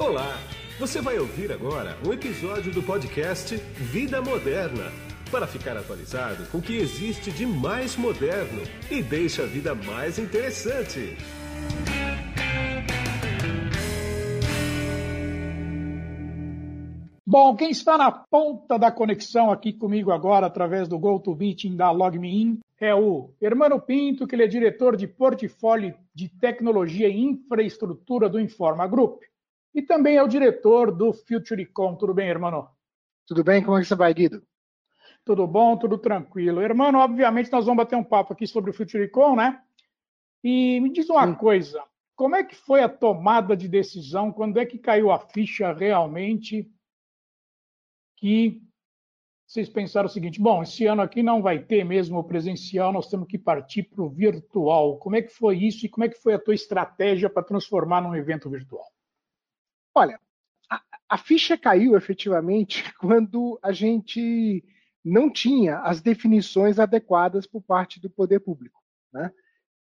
Olá! Você vai ouvir agora um episódio do podcast Vida Moderna para ficar atualizado com o que existe de mais moderno e deixa a vida mais interessante. Bom, quem está na ponta da conexão aqui comigo agora, através do GoToMeeting da LogMeIn, é o Hermano Pinto, que ele é diretor de portfólio de tecnologia e infraestrutura do Informa Group. E também é o diretor do FutureCon. Tudo bem, Hermano? Tudo bem? Como é que você vai, Guido? Tudo bom, tudo tranquilo. Hermano, obviamente nós vamos bater um papo aqui sobre o FutureCon, né? E me diz uma Sim. coisa, como é que foi a tomada de decisão? Quando é que caiu a ficha realmente que vocês pensaram o seguinte: bom, esse ano aqui não vai ter mesmo o presencial, nós temos que partir para o virtual. Como é que foi isso e como é que foi a tua estratégia para transformar num evento virtual? Olha, a, a ficha caiu efetivamente quando a gente não tinha as definições adequadas por parte do poder público. Né?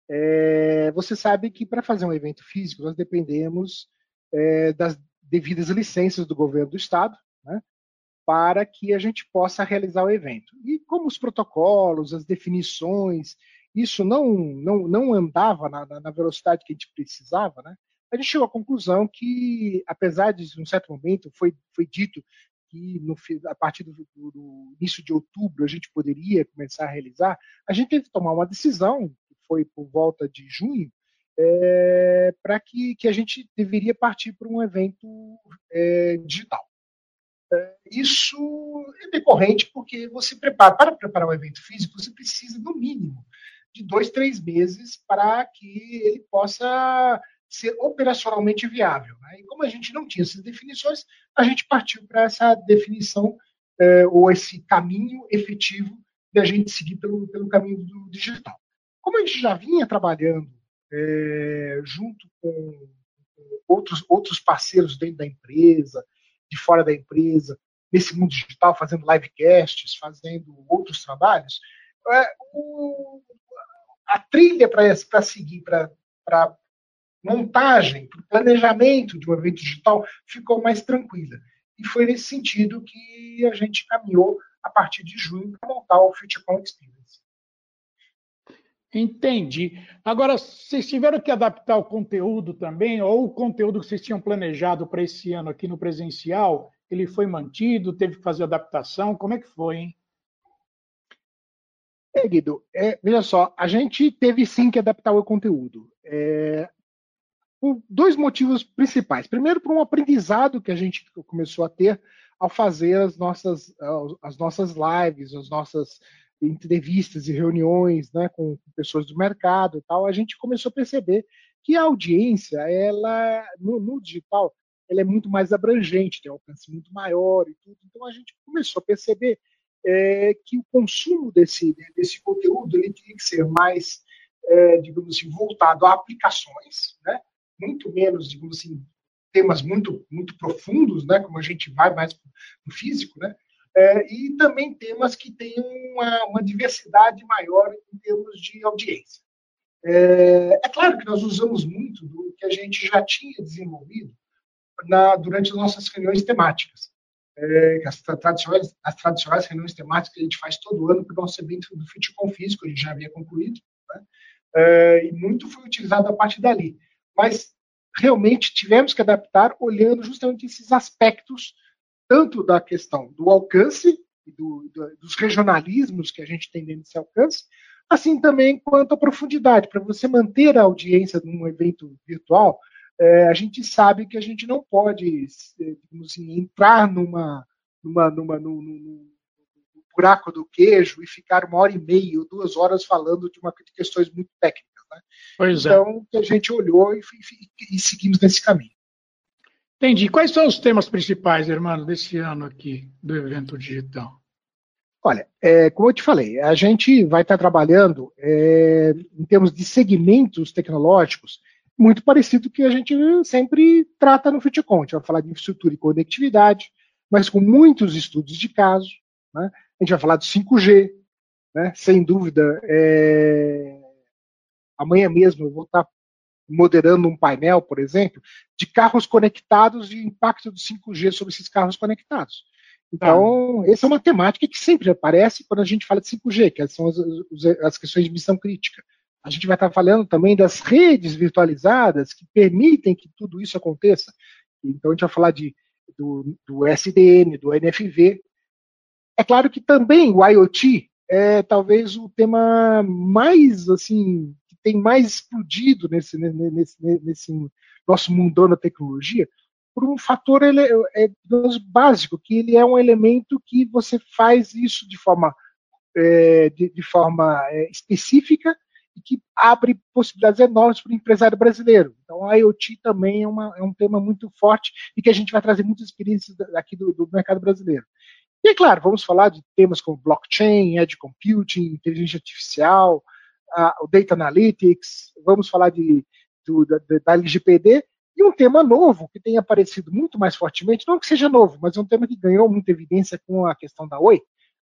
É, você sabe que para fazer um evento físico nós dependemos é, das devidas licenças do governo do estado, né? para que a gente possa realizar o evento. E como os protocolos, as definições, isso não, não, não andava na, na velocidade que a gente precisava, né? A gente chegou à conclusão que, apesar de, em um certo momento, foi, foi dito que no, a partir do, do, início de outubro a gente poderia começar a realizar, a gente teve que tomar uma decisão, que foi por volta de junho, é, para que, que a gente deveria partir para um evento é, digital. É, isso é decorrente porque você prepara, para preparar um evento físico, você precisa, no mínimo, de dois, três meses para que ele possa ser operacionalmente viável. Né? E como a gente não tinha essas definições, a gente partiu para essa definição é, ou esse caminho efetivo de a gente seguir pelo, pelo caminho do digital. Como a gente já vinha trabalhando é, junto com outros, outros parceiros dentro da empresa, de fora da empresa, nesse mundo digital, fazendo livecasts, fazendo outros trabalhos, é, o, a trilha para seguir, para montagem, planejamento de um evento digital ficou mais tranquila. E foi nesse sentido que a gente caminhou a partir de junho para montar o FutureCon Experience. Entendi. Agora, vocês tiveram que adaptar o conteúdo também, ou o conteúdo que vocês tinham planejado para esse ano aqui no presencial, ele foi mantido, teve que fazer adaptação? Como é que foi, hein? É, Guido, é, veja só, a gente teve sim que adaptar o conteúdo. É, por dois motivos principais. Primeiro, por um aprendizado que a gente começou a ter ao fazer as nossas, as nossas lives, as nossas entrevistas e reuniões né, com pessoas do mercado e tal, a gente começou a perceber que a audiência, ela no, no digital, ela é muito mais abrangente, tem um alcance muito maior e tudo. Então a gente começou a perceber é, que o consumo desse, desse conteúdo ele tinha que ser mais, é, digamos assim, voltado a aplicações, né? Muito menos, digamos assim, temas muito, muito profundos, né? como a gente vai mais no físico, né? é, e também temas que tenham uma, uma, diversidade maior em termos de audiência. É, é, claro que nós usamos muito do que a gente já tinha desenvolvido na, durante as nossas reuniões temáticas. É, as, tradicionais, as tradicionais reuniões temáticas que a gente faz todo ano para o nosso evento do FitCon Físico, a gente já havia concluído, né? é, e muito foi utilizado a partir dali. Mas realmente tivemos que adaptar olhando justamente esses aspectos tanto da questão do alcance do, do, dos regionalismos que a gente tem dentro desse alcance, assim também quanto à profundidade. Para você manter a audiência num evento virtual, é, a gente sabe que a gente não pode assim, entrar numa, numa, numa, num, num, buraco do queijo e ficar uma hora e meia ou duas horas falando de, uma, de questões muito técnicas. Né? Pois é. então, é. a gente olhou e, e, e seguimos nesse caminho. Entendi. Quais são os temas principais, irmão, desse ano aqui do evento digital? Olha, é, como eu te falei, a gente vai estar trabalhando é, em termos de segmentos tecnológicos muito parecido com que a gente sempre trata no FutureCon. A gente vai falar de infraestrutura e conectividade, mas com muitos estudos de caso. Né? A gente vai falar de 5G, né? sem dúvida. É... Amanhã mesmo eu vou estar moderando um painel, por exemplo, de carros conectados e impacto do 5G sobre esses carros conectados. Então, ah. essa é uma temática que sempre aparece quando a gente fala de 5G, que são as, as questões de missão crítica. A gente vai estar falando também das redes virtualizadas que permitem que tudo isso aconteça. Então, a gente vai falar de, do, do SDN, do NFV. É claro que também o IoT é talvez o tema mais, assim, tem mais explodido nesse, nesse, nesse nosso mundão da tecnologia, por um fator ele, é, básico, que ele é um elemento que você faz isso de forma, é, de, de, forma é, específica e que abre possibilidades enormes para o empresário brasileiro. Então, a IoT também é, uma, é, um tema muito forte e que a gente vai trazer muitas experiências aqui do, do mercado brasileiro. E, é claro, vamos falar de temas como blockchain, edge computing, inteligência artificial, o data analytics, vamos falar de, do, da, da LGPD, e um tema novo que tem aparecido muito mais fortemente, não que seja novo, mas é um tema que ganhou muita evidência com a questão da Oi,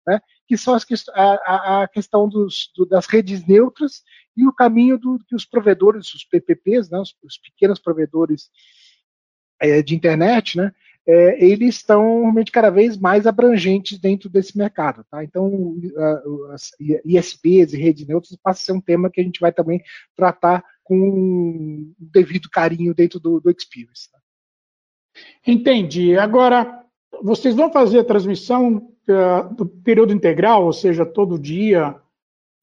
né, que são as, a, a, questão dos, do, das redes neutras e o caminho do, que os provedores, os PPPs, né, os, os pequenos provedores é, de internet, né, é, eles estão realmente cada vez mais abrangentes dentro desse mercado. Tá? Então, as ISPs e redes neutras passa a ser um tema que a gente vai também tratar com o devido carinho dentro do, do Experience. Tá? Entendi. Agora, vocês vão fazer a transmissão uh, do período integral, ou seja, todo dia,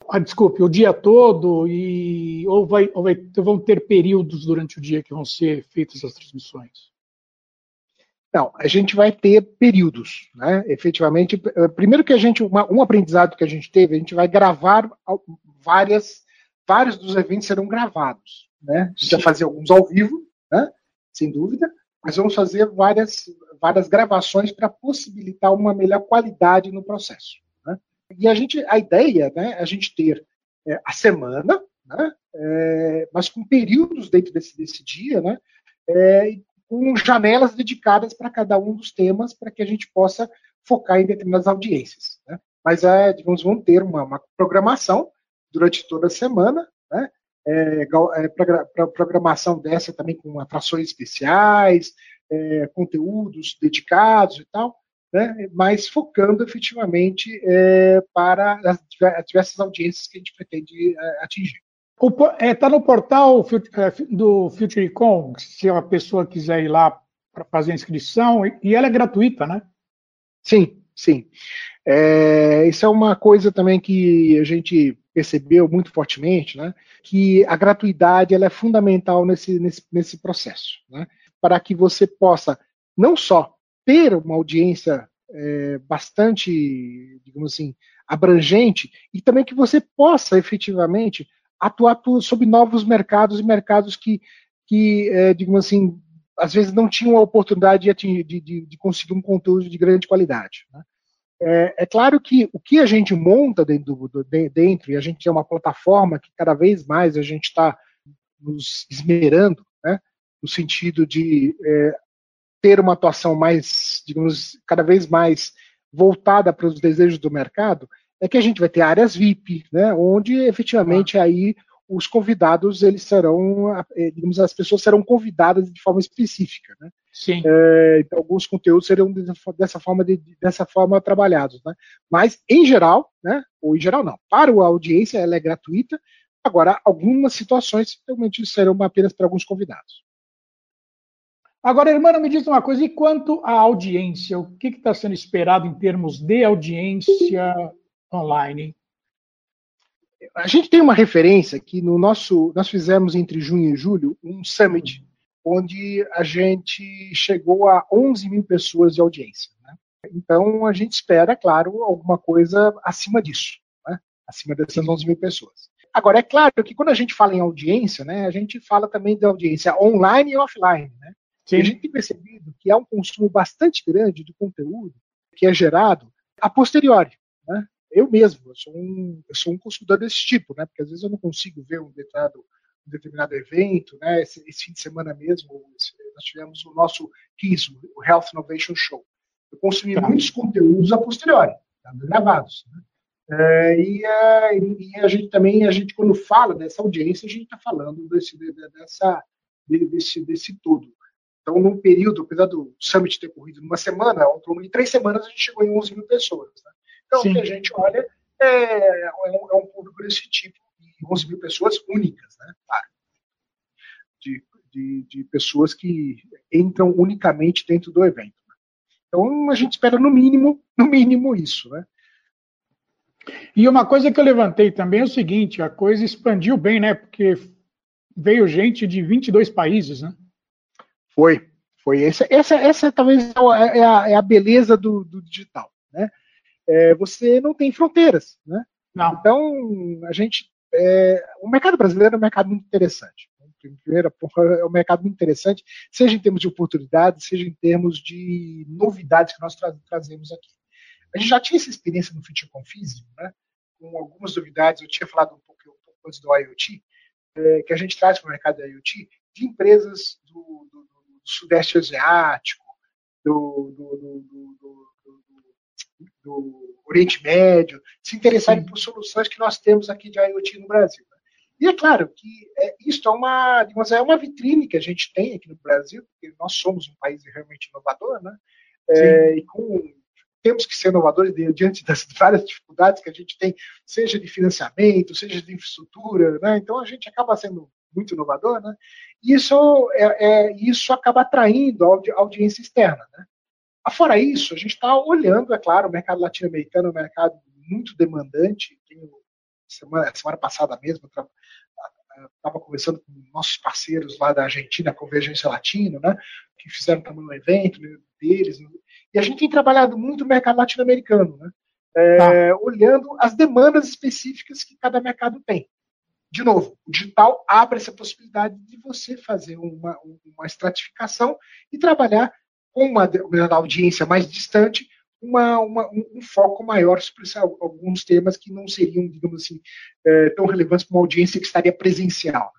ah, desculpe, o dia todo, e, ou, vai, ou vai, vão ter períodos durante o dia que vão ser feitas as transmissões? Não, a gente vai ter períodos, né? Efetivamente, eh, primeiro que a gente, uma, um aprendizado que a gente teve, a gente vai gravar várias vários dos eventos serão gravados. Né? A gente vai fazer alguns ao vivo, né? sem dúvida, mas vamos fazer várias, várias gravações para possibilitar uma melhor qualidade no processo. Né? E a gente, a ideia né, é a gente ter é, a semana, né, é, mas com períodos dentro desse, desse dia, né, é, com janelas dedicadas para cada um dos temas, para que a gente possa focar em determinadas audiências. Né? Mas, é, digamos, vamos ter uma, uma programação durante toda a semana, né? É, é, programação dessa também com atrações especiais, é, conteúdos dedicados e tal, né? mas focando efetivamente é, para as diversas audiências que a gente pretende é, atingir. Está é, tá no portal é, do FutureCon, se a pessoa quiser ir lá para fazer a inscrição, e ela é gratuita, né? Sim, sim. É, isso é uma coisa também que a gente percebeu muito fortemente, né, que a gratuidade ela é fundamental nesse, nesse, nesse processo, né, para que você possa não só ter uma audiência é, bastante, digamos assim, abrangente, e também que você possa efetivamente atuar sobre novos mercados e mercados que, que é, digamos assim, às vezes não tinham a oportunidade de, de, de conseguir um conteúdo de grande qualidade. Né? É, é, claro que o que a gente monta dentro, do, dentro, e a gente é uma plataforma que cada vez mais a gente está nos esmerando, né, no sentido de é, ter uma atuação mais, digamos, cada vez mais voltada para os desejos do mercado, é que a gente vai ter áreas VIP, né, onde efetivamente aí os convidados eles serão, é, digamos, as pessoas serão convidadas de forma específica, né? Sim. É, então, alguns conteúdos seriam dessa forma, de, dessa forma trabalhados, né? Mas, em geral, né? Ou em geral não, para a audiência ela é gratuita. Agora, algumas situações realmente serão apenas para alguns convidados. Agora, irmã, me diz uma coisa, e quanto à audiência? O que está sendo esperado em termos de audiência online? A gente tem uma referência que no nosso, nós fizemos entre junho e julho um summit onde a gente chegou a 11 mil pessoas de audiência. Né? Então, a gente espera, claro, alguma coisa acima disso, né? acima dessas 11 mil pessoas. Agora, é claro que quando a gente fala em audiência, né, a gente fala também de audiência online e offline. Né? E a gente tem percebido que há um consumo bastante grande de conteúdo que é gerado a posteriori. Né? Eu mesmo, eu sou, um, eu sou um consumidor desse tipo, né? porque às vezes eu não consigo ver um determinado um determinado evento, né? Esse, esse, fim de semana mesmo, nós tivemos o nosso KISS, o Health Innovation Show. Eu consumi tá. muitos conteúdos a posteriori, tá? gravados. Né? É, e, a, e, a, gente também, a gente quando fala dessa audiência, a gente está falando desse, dessa, desse, desse todo. Então, num período, apesar do summit ter corrido numa semana, ao torno de três semanas, a gente chegou em 11 mil pessoas. Né? Então, Sim. o que a gente olha é, é, um, é um público desse tipo, de 11 mil pessoas únicas, né? Claro. De, de, de pessoas que entram unicamente dentro do evento. Né? Então, a gente espera, no mínimo, no mínimo isso, né? E uma coisa que eu levantei também é o seguinte: a coisa expandiu bem, né? Porque veio gente de 22 países, né? Foi, foi. Essa, essa, essa talvez é a, é a beleza do, do digital, né? É, você não tem fronteiras, né? Não. Então, a gente. É, o mercado brasileiro é um mercado muito interessante. Primeira, é um mercado muito interessante, seja em termos de oportunidades, seja em termos de novidades que nós tra trazemos aqui. A gente já tinha essa experiência no FutureCon físico, né? com algumas novidades, eu tinha falado um pouco, um pouco antes do IoT, é, que a gente traz para o mercado da IoT, de empresas do, do, do Sudeste Asiático, do, do, Oriente Médio, se interessarem por soluções que nós temos aqui de IoT no Brasil. Né? E é claro que é, isso é uma, digamos, é uma vitrine que a gente tem aqui no Brasil, porque nós somos um país realmente inovador, né? É, e com temos que ser inovadores diante das várias dificuldades que a gente tem, seja de financiamento, seja de infraestrutura, né? Então a gente acaba sendo muito inovador, né? E isso, é, é isso acaba atraindo a audi audiência externa, né? Fora isso, a gente está olhando, é claro, o mercado latino-americano é um mercado muito demandante. Semana, semana passada mesmo, estava conversando com nossos parceiros lá da Argentina, a Convergência Latino, né, que fizeram também um evento deles, e a gente tem trabalhado muito o mercado latino-americano, né? É, tá. olhando as demandas específicas que cada mercado tem. De novo, o digital abre essa possibilidade de você fazer uma, uma estratificação e trabalhar com uma, uma audiência mais distante, uma, uma, um, foco maior sobre alguns temas que não seriam, digamos assim, é, tão relevantes para uma audiência que estaria presencial.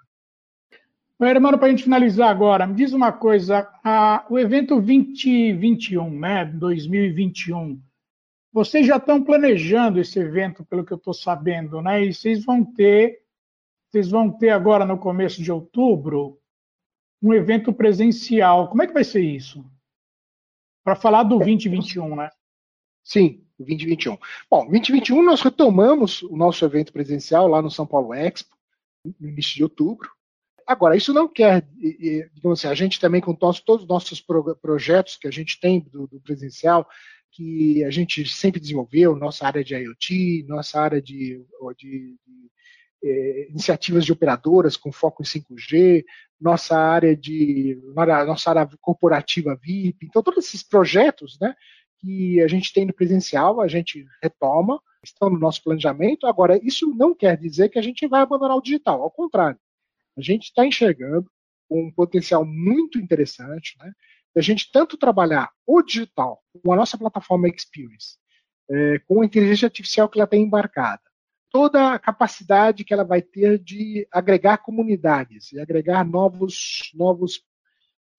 Meu irmão, para a gente finalizar agora, me diz uma coisa: a, o evento 2021, né, 2021, vocês já estão planejando esse evento, pelo que eu estou sabendo, né? E vocês vão ter, vocês vão ter agora no começo de outubro um evento presencial. Como é que vai ser isso? Para falar do 2021, né? Sim, 2021. Bom, 2021 nós retomamos o nosso evento presencial lá no São Paulo Expo, no início de outubro. Agora, isso não quer, digamos assim, a gente também com todos, todos os nossos projetos que a gente tem do, do, presencial, que a gente sempre desenvolveu, nossa área de IoT, nossa área de, de, de é, iniciativas de operadoras com foco em 5G, nossa área de nossa área corporativa VIP, então todos esses projetos, né, que a gente tem no presencial, a gente retoma, estão no nosso planejamento. Agora, isso não quer dizer que a gente vai abandonar o digital, ao contrário a gente está enxergando um potencial muito interessante, né? A gente tanto trabalhar o digital com a nossa plataforma Experience, é, com a inteligência artificial que ela tem embarcada, toda a capacidade que ela vai ter de agregar comunidades e agregar novos, novos,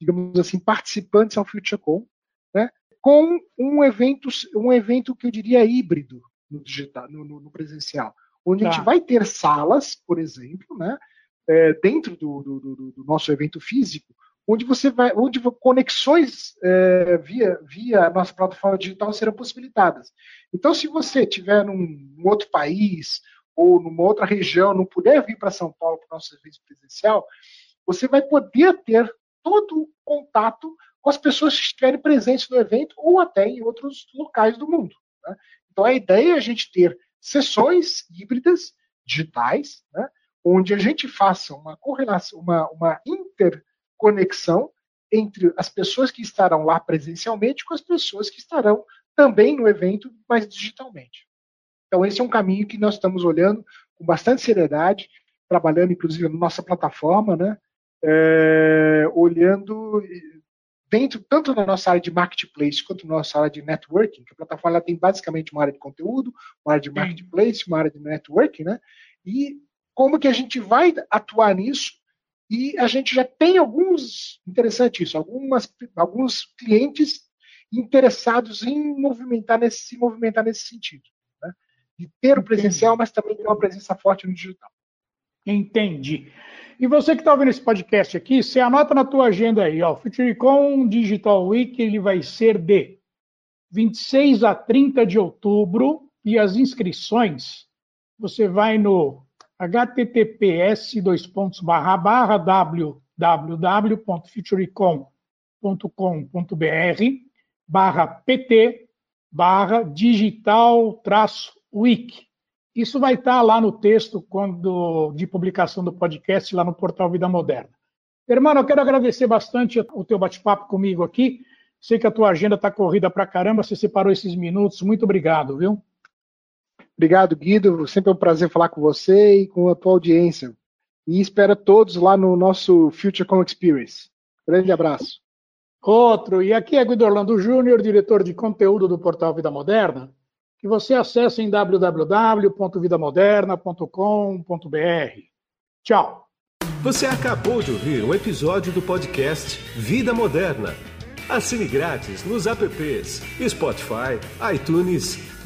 digamos assim, participantes ao FutureCon, né? Com um evento, um evento que eu diria híbrido no digital, no, no presencial, onde tá. a gente tá. vai ter salas, por exemplo, né? é, dentro do, do, do, do, nosso evento físico, onde você vai, onde conexões é, via, via nossa plataforma digital serão possibilitadas. Então, se você estiver num, num, outro país ou numa outra região, não puder vir para São Paulo para o nosso evento presencial, você vai poder ter todo o contato com as pessoas que estiverem presentes no evento ou até em outros locais do mundo. Né? Então, a ideia é a gente ter sessões híbridas digitais, né? onde a gente faça uma correlação, uma, uma interconexão entre as pessoas que estarão lá presencialmente com as pessoas que estarão também no evento, mas digitalmente. Então, esse é um caminho que nós estamos olhando com bastante seriedade, trabalhando inclusive na nossa plataforma, né? É, olhando dentro tanto na nossa área de marketplace quanto na nossa área de networking, que a plataforma tem basicamente uma área de conteúdo, uma área de marketplace, uma área de networking, né? E como que a gente vai atuar nisso e a gente já tem alguns, interessante isso, algumas, alguns clientes interessados em movimentar nesse, se movimentar nesse sentido. Né? de ter o presencial, mas também ter uma presença forte no digital. Entendi. E você que está ouvindo esse podcast aqui, você anota na tua agenda aí, ó, o FutureCon Digital Week ele vai ser de 26 a 30 de outubro e as inscrições você vai no https dois pontos barra barra www.futurecom.com.br barra pt barra digital traço week. Isso vai estar lá no texto quando de publicação do podcast lá no portal Vida Moderna. Hermano, eu quero agradecer bastante o teu bate-papo comigo aqui. Sei que a tua agenda está corrida para caramba, você separou esses minutos. Muito obrigado, viu? Obrigado, Guido. Sempre é um prazer falar com você e com a tua audiência. E espero todos lá no nosso FutureCom Experience. Grande abraço. Outro. E aqui é Guido Orlando Júnior, diretor de conteúdo do portal Vida Moderna que você acesse em www.vidamoderna.com.br. Tchau. Você acabou de ouvir um episódio do podcast Vida Moderna. Assine grátis nos apps Spotify, iTunes,